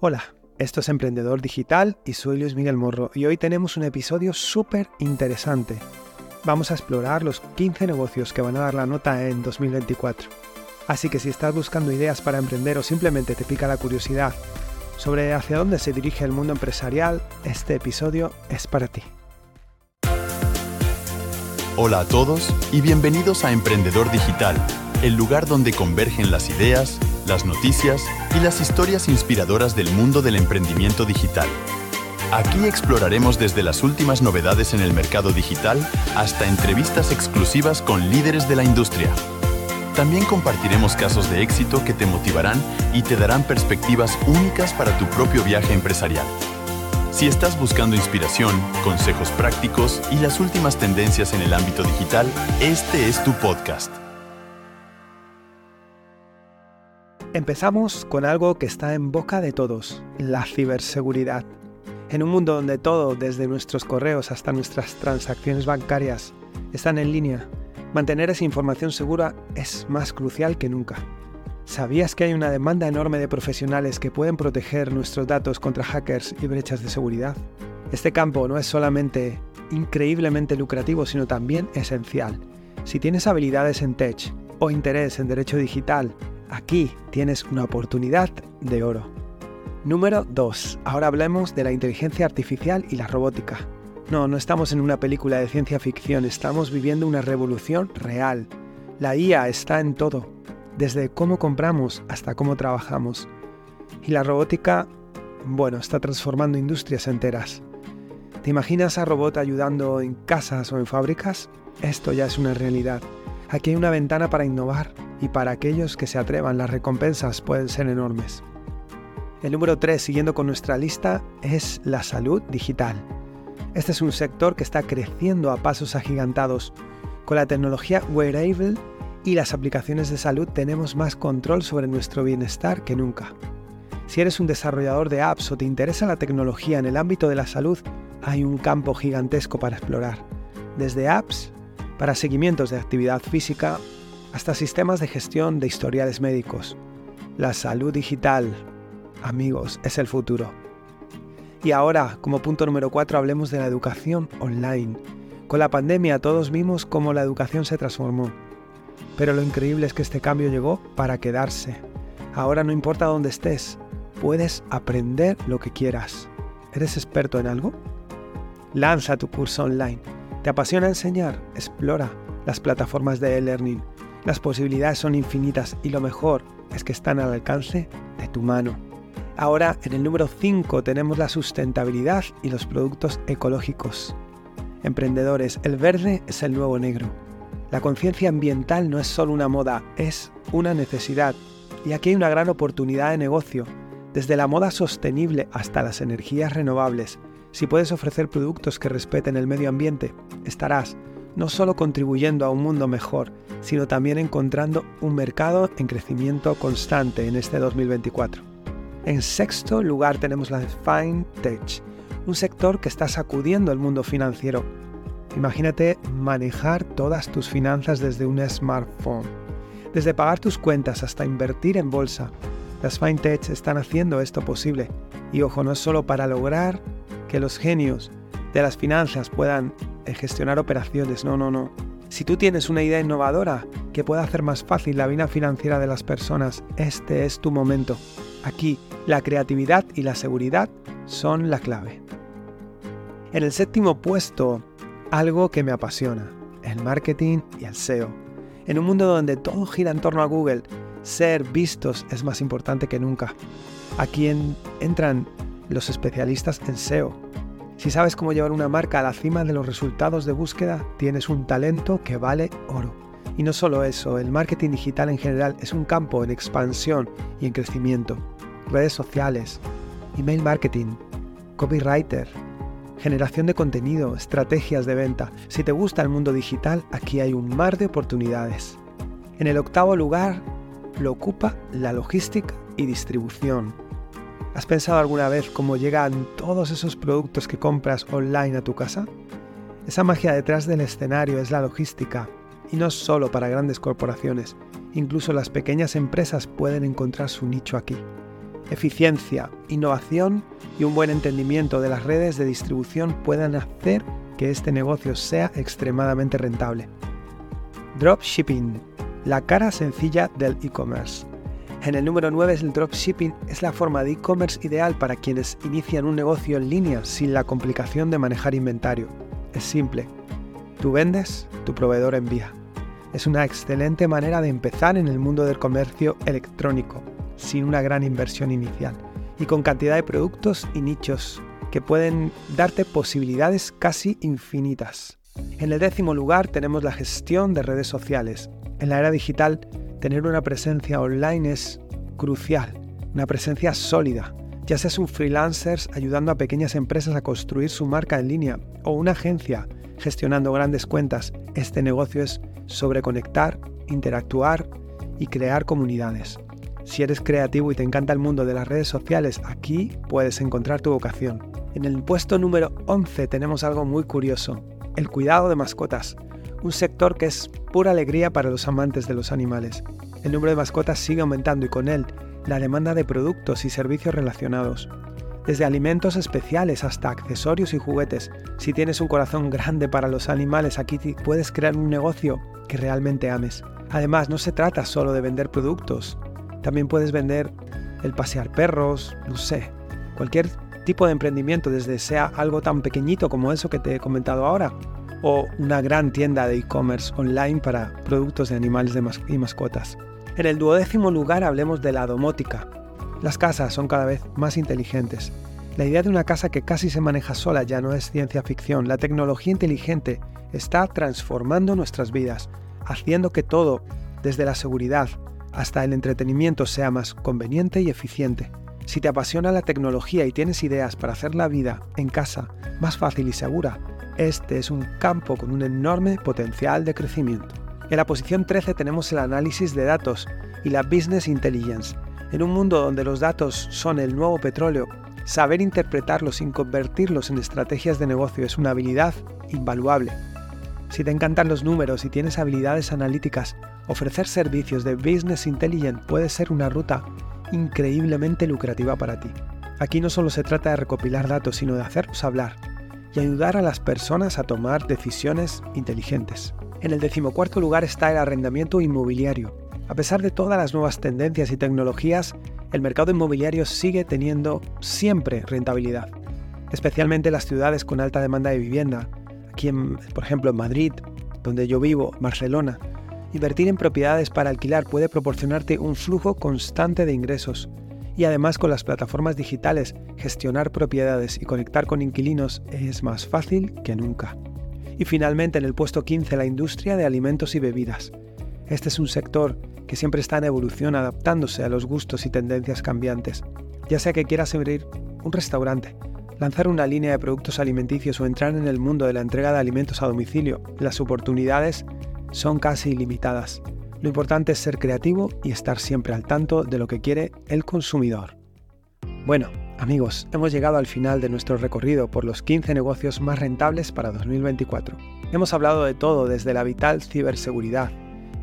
Hola, esto es Emprendedor Digital y soy Luis Miguel Morro y hoy tenemos un episodio súper interesante. Vamos a explorar los 15 negocios que van a dar la nota en 2024. Así que si estás buscando ideas para emprender o simplemente te pica la curiosidad sobre hacia dónde se dirige el mundo empresarial, este episodio es para ti. Hola a todos y bienvenidos a Emprendedor Digital, el lugar donde convergen las ideas, las noticias y las historias inspiradoras del mundo del emprendimiento digital. Aquí exploraremos desde las últimas novedades en el mercado digital hasta entrevistas exclusivas con líderes de la industria. También compartiremos casos de éxito que te motivarán y te darán perspectivas únicas para tu propio viaje empresarial. Si estás buscando inspiración, consejos prácticos y las últimas tendencias en el ámbito digital, este es tu podcast. Empezamos con algo que está en boca de todos, la ciberseguridad. En un mundo donde todo, desde nuestros correos hasta nuestras transacciones bancarias, están en línea, mantener esa información segura es más crucial que nunca. ¿Sabías que hay una demanda enorme de profesionales que pueden proteger nuestros datos contra hackers y brechas de seguridad? Este campo no es solamente increíblemente lucrativo, sino también esencial. Si tienes habilidades en tech o interés en derecho digital, Aquí tienes una oportunidad de oro. Número 2. Ahora hablemos de la inteligencia artificial y la robótica. No, no estamos en una película de ciencia ficción, estamos viviendo una revolución real. La IA está en todo, desde cómo compramos hasta cómo trabajamos. Y la robótica, bueno, está transformando industrias enteras. ¿Te imaginas a robot ayudando en casas o en fábricas? Esto ya es una realidad. Aquí hay una ventana para innovar y para aquellos que se atrevan las recompensas pueden ser enormes. El número 3, siguiendo con nuestra lista, es la salud digital. Este es un sector que está creciendo a pasos agigantados. Con la tecnología wearable y las aplicaciones de salud tenemos más control sobre nuestro bienestar que nunca. Si eres un desarrollador de apps o te interesa la tecnología en el ámbito de la salud, hay un campo gigantesco para explorar. Desde apps para seguimientos de actividad física hasta sistemas de gestión de historiales médicos. La salud digital, amigos, es el futuro. Y ahora, como punto número 4, hablemos de la educación online. Con la pandemia todos vimos cómo la educación se transformó. Pero lo increíble es que este cambio llegó para quedarse. Ahora no importa dónde estés, puedes aprender lo que quieras. ¿Eres experto en algo? Lanza tu curso online ¿Te apasiona enseñar? Explora las plataformas de e-learning. Las posibilidades son infinitas y lo mejor es que están al alcance de tu mano. Ahora, en el número 5 tenemos la sustentabilidad y los productos ecológicos. Emprendedores, el verde es el nuevo negro. La conciencia ambiental no es solo una moda, es una necesidad. Y aquí hay una gran oportunidad de negocio, desde la moda sostenible hasta las energías renovables, si puedes ofrecer productos que respeten el medio ambiente, estarás no solo contribuyendo a un mundo mejor, sino también encontrando un mercado en crecimiento constante en este 2024. En sexto lugar tenemos la FinTech, un sector que está sacudiendo el mundo financiero. Imagínate manejar todas tus finanzas desde un smartphone. Desde pagar tus cuentas hasta invertir en bolsa, las FinTech están haciendo esto posible. Y ojo, no es solo para lograr que los genios de las finanzas puedan gestionar operaciones. No, no, no. Si tú tienes una idea innovadora que pueda hacer más fácil la vida financiera de las personas, este es tu momento. Aquí, la creatividad y la seguridad son la clave. En el séptimo puesto, algo que me apasiona, el marketing y el SEO. En un mundo donde todo gira en torno a Google, ser vistos es más importante que nunca. Aquí entran los especialistas en SEO. Si sabes cómo llevar una marca a la cima de los resultados de búsqueda, tienes un talento que vale oro. Y no solo eso, el marketing digital en general es un campo en expansión y en crecimiento. Redes sociales, email marketing, copywriter, generación de contenido, estrategias de venta. Si te gusta el mundo digital, aquí hay un mar de oportunidades. En el octavo lugar lo ocupa la logística y distribución. ¿Has pensado alguna vez cómo llegan todos esos productos que compras online a tu casa? Esa magia detrás del escenario es la logística, y no solo para grandes corporaciones, incluso las pequeñas empresas pueden encontrar su nicho aquí. Eficiencia, innovación y un buen entendimiento de las redes de distribución puedan hacer que este negocio sea extremadamente rentable. Dropshipping, la cara sencilla del e-commerce. En el número 9 el dropshipping es la forma de e-commerce ideal para quienes inician un negocio en línea sin la complicación de manejar inventario. Es simple. Tú vendes, tu proveedor envía. Es una excelente manera de empezar en el mundo del comercio electrónico sin una gran inversión inicial y con cantidad de productos y nichos que pueden darte posibilidades casi infinitas. En el décimo lugar tenemos la gestión de redes sociales. En la era digital, tener una presencia online es crucial, una presencia sólida, ya seas un freelancer ayudando a pequeñas empresas a construir su marca en línea o una agencia gestionando grandes cuentas. Este negocio es sobre conectar, interactuar y crear comunidades. Si eres creativo y te encanta el mundo de las redes sociales, aquí puedes encontrar tu vocación. En el puesto número 11 tenemos algo muy curioso, el cuidado de mascotas, un sector que es pura alegría para los amantes de los animales. El número de mascotas sigue aumentando y con él la demanda de productos y servicios relacionados. Desde alimentos especiales hasta accesorios y juguetes. Si tienes un corazón grande para los animales, aquí puedes crear un negocio que realmente ames. Además, no se trata solo de vender productos, también puedes vender el pasear perros, no sé, cualquier tipo de emprendimiento, desde sea algo tan pequeñito como eso que te he comentado ahora, o una gran tienda de e-commerce online para productos de animales y mascotas. En el duodécimo lugar hablemos de la domótica. Las casas son cada vez más inteligentes. La idea de una casa que casi se maneja sola ya no es ciencia ficción. La tecnología inteligente está transformando nuestras vidas, haciendo que todo, desde la seguridad, hasta el entretenimiento sea más conveniente y eficiente. Si te apasiona la tecnología y tienes ideas para hacer la vida en casa más fácil y segura, este es un campo con un enorme potencial de crecimiento. En la posición 13 tenemos el análisis de datos y la business intelligence. En un mundo donde los datos son el nuevo petróleo, saber interpretarlos sin convertirlos en estrategias de negocio es una habilidad invaluable. Si te encantan los números y tienes habilidades analíticas, ofrecer servicios de Business Intelligent puede ser una ruta increíblemente lucrativa para ti. Aquí no solo se trata de recopilar datos, sino de hacerlos hablar y ayudar a las personas a tomar decisiones inteligentes. En el decimocuarto lugar está el arrendamiento inmobiliario. A pesar de todas las nuevas tendencias y tecnologías, el mercado inmobiliario sigue teniendo siempre rentabilidad, especialmente en las ciudades con alta demanda de vivienda, aquí por ejemplo en Madrid, donde yo vivo, Barcelona, invertir en propiedades para alquilar puede proporcionarte un flujo constante de ingresos. Y además con las plataformas digitales, gestionar propiedades y conectar con inquilinos es más fácil que nunca. Y finalmente en el puesto 15 la industria de alimentos y bebidas. Este es un sector que siempre está en evolución adaptándose a los gustos y tendencias cambiantes. Ya sea que quieras abrir un restaurante, lanzar una línea de productos alimenticios o entrar en el mundo de la entrega de alimentos a domicilio, las oportunidades son casi ilimitadas. Lo importante es ser creativo y estar siempre al tanto de lo que quiere el consumidor. Bueno, amigos, hemos llegado al final de nuestro recorrido por los 15 negocios más rentables para 2024. Hemos hablado de todo, desde la vital ciberseguridad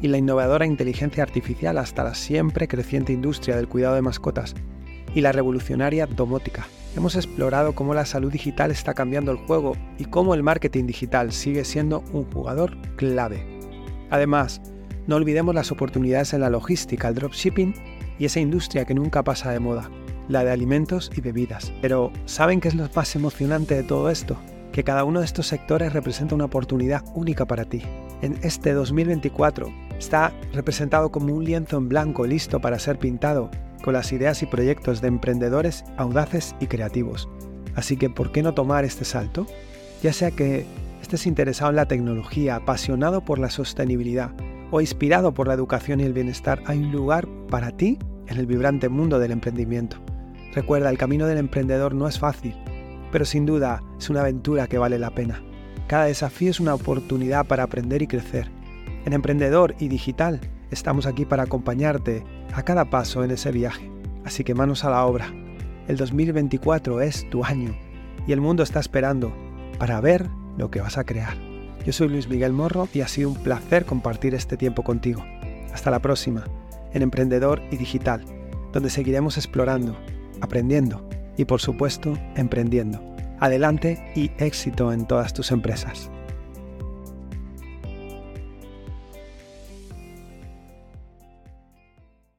y la innovadora inteligencia artificial hasta la siempre creciente industria del cuidado de mascotas y la revolucionaria domótica hemos explorado cómo la salud digital está cambiando el juego y cómo el marketing digital sigue siendo un jugador clave. Además, no olvidemos las oportunidades en la logística, el dropshipping y esa industria que nunca pasa de moda, la de alimentos y bebidas. Pero, ¿saben qué es lo más emocionante de todo esto? Que cada uno de estos sectores representa una oportunidad única para ti. En este 2024 está representado como un lienzo en blanco listo para ser pintado con las ideas y proyectos de emprendedores audaces y creativos. Así que, ¿por qué no tomar este salto? Ya sea que estés interesado en la tecnología, apasionado por la sostenibilidad o inspirado por la educación y el bienestar, hay un lugar para ti en el vibrante mundo del emprendimiento. Recuerda, el camino del emprendedor no es fácil, pero sin duda es una aventura que vale la pena. Cada desafío es una oportunidad para aprender y crecer. En Emprendedor y Digital estamos aquí para acompañarte a cada paso en ese viaje. Así que manos a la obra. El 2024 es tu año y el mundo está esperando para ver lo que vas a crear. Yo soy Luis Miguel Morro y ha sido un placer compartir este tiempo contigo. Hasta la próxima, en Emprendedor y Digital, donde seguiremos explorando aprendiendo y por supuesto emprendiendo. Adelante y éxito en todas tus empresas.